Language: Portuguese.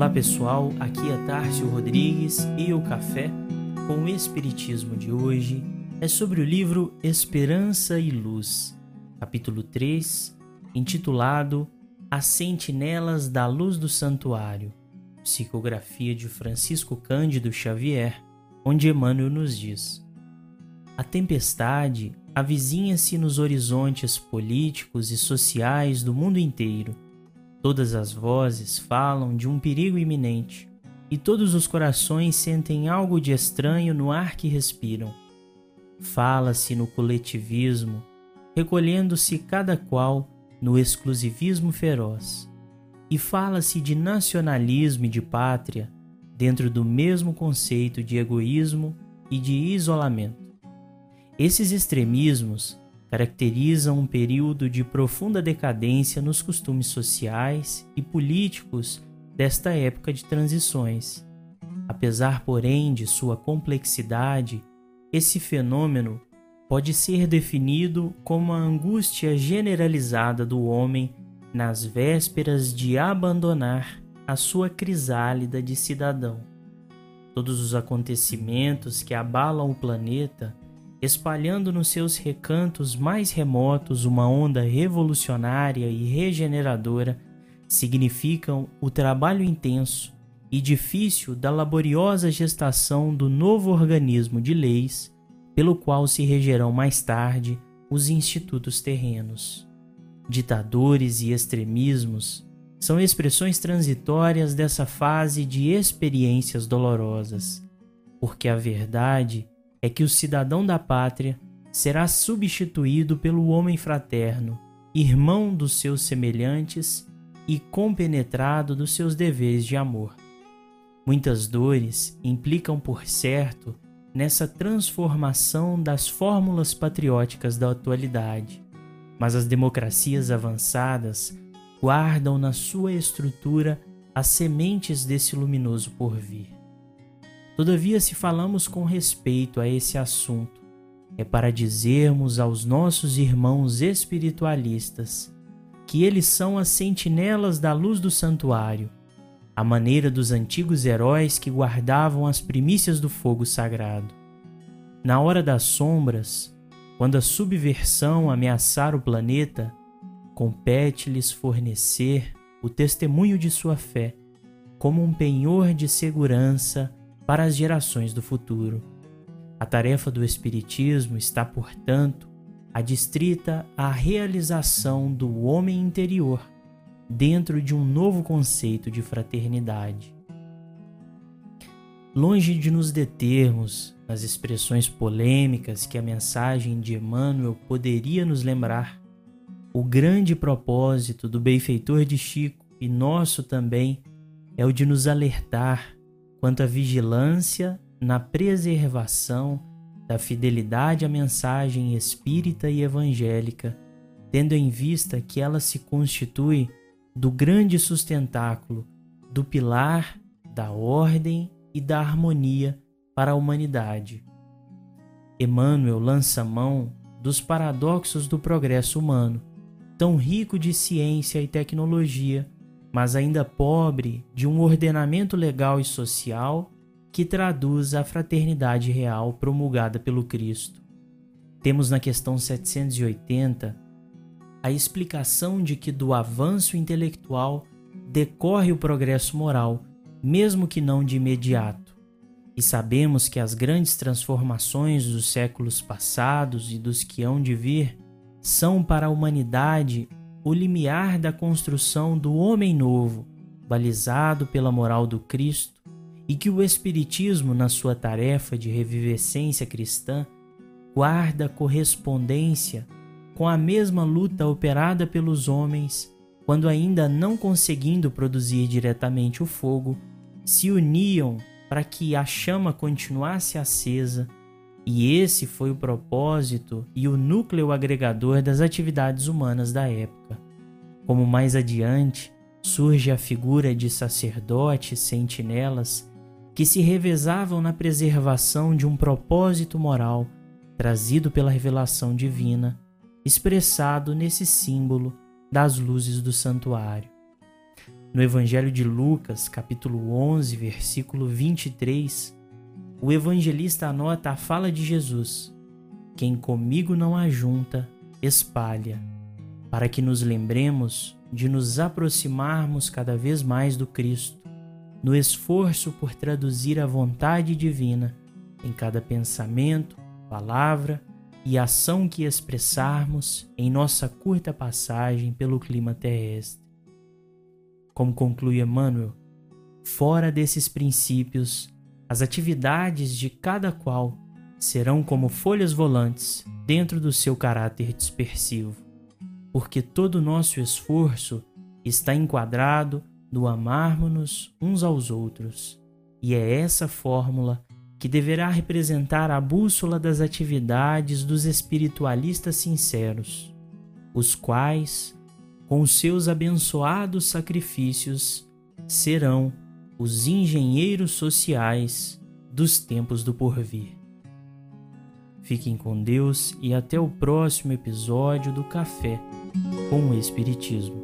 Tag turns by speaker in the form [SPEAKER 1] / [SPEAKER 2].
[SPEAKER 1] Olá pessoal, aqui é Tárcio Rodrigues e o café com o Espiritismo de hoje é sobre o livro Esperança e Luz, capítulo 3, intitulado As Sentinelas da Luz do Santuário, psicografia de Francisco Cândido Xavier, onde Emmanuel nos diz: A tempestade avizinha-se nos horizontes políticos e sociais do mundo inteiro Todas as vozes falam de um perigo iminente, e todos os corações sentem algo de estranho no ar que respiram. Fala-se no coletivismo, recolhendo-se cada qual no exclusivismo feroz. E fala-se de nacionalismo e de pátria dentro do mesmo conceito de egoísmo e de isolamento. Esses extremismos caracterizam um período de profunda decadência nos costumes sociais e políticos desta época de transições. Apesar, porém, de sua complexidade, esse fenômeno pode ser definido como a angústia generalizada do homem nas vésperas de abandonar a sua crisálida de cidadão. Todos os acontecimentos que abalam o planeta espalhando nos seus recantos mais remotos uma onda revolucionária e regeneradora, significam o trabalho intenso e difícil da laboriosa gestação do novo organismo de leis, pelo qual se regerão mais tarde os institutos terrenos. Ditadores e extremismos são expressões transitórias dessa fase de experiências dolorosas, porque a verdade é que o cidadão da pátria será substituído pelo homem fraterno, irmão dos seus semelhantes e compenetrado dos seus deveres de amor. Muitas dores implicam, por certo, nessa transformação das fórmulas patrióticas da atualidade, mas as democracias avançadas guardam na sua estrutura as sementes desse luminoso porvir. Todavia, se falamos com respeito a esse assunto, é para dizermos aos nossos irmãos espiritualistas que eles são as sentinelas da luz do santuário, à maneira dos antigos heróis que guardavam as primícias do fogo sagrado. Na hora das sombras, quando a subversão ameaçar o planeta, compete-lhes fornecer o testemunho de sua fé como um penhor de segurança para as gerações do futuro. A tarefa do Espiritismo está, portanto, adstrita à realização do homem interior dentro de um novo conceito de fraternidade. Longe de nos determos nas expressões polêmicas que a mensagem de Emmanuel poderia nos lembrar, o grande propósito do benfeitor de Chico e nosso também é o de nos alertar quanto à vigilância na preservação da fidelidade à mensagem espírita e evangélica, tendo em vista que ela se constitui do grande sustentáculo, do pilar da ordem e da harmonia para a humanidade. Emmanuel lança mão dos paradoxos do progresso humano, tão rico de ciência e tecnologia mas ainda pobre de um ordenamento legal e social que traduz a fraternidade real promulgada pelo Cristo. Temos na questão 780 a explicação de que do avanço intelectual decorre o progresso moral, mesmo que não de imediato. E sabemos que as grandes transformações dos séculos passados e dos que hão de vir são para a humanidade o limiar da construção do homem novo, balizado pela moral do Cristo, e que o Espiritismo, na sua tarefa de revivescência cristã, guarda correspondência com a mesma luta operada pelos homens quando, ainda não conseguindo produzir diretamente o fogo, se uniam para que a chama continuasse acesa e esse foi o propósito e o núcleo agregador das atividades humanas da época. Como mais adiante surge a figura de sacerdotes sentinelas que se revezavam na preservação de um propósito moral trazido pela revelação divina, expressado nesse símbolo das luzes do santuário. No Evangelho de Lucas, capítulo 11, versículo 23, o evangelista anota a fala de Jesus: Quem comigo não ajunta, espalha, para que nos lembremos de nos aproximarmos cada vez mais do Cristo, no esforço por traduzir a vontade divina em cada pensamento, palavra e ação que expressarmos em nossa curta passagem pelo clima terrestre. Como conclui Emmanuel, fora desses princípios, as atividades de cada qual serão como folhas volantes dentro do seu caráter dispersivo, porque todo o nosso esforço está enquadrado no amarmos-nos uns aos outros, e é essa fórmula que deverá representar a bússola das atividades dos espiritualistas sinceros, os quais, com seus abençoados sacrifícios, serão os engenheiros sociais dos tempos do porvir. Fiquem com Deus e até o próximo episódio do Café com o Espiritismo.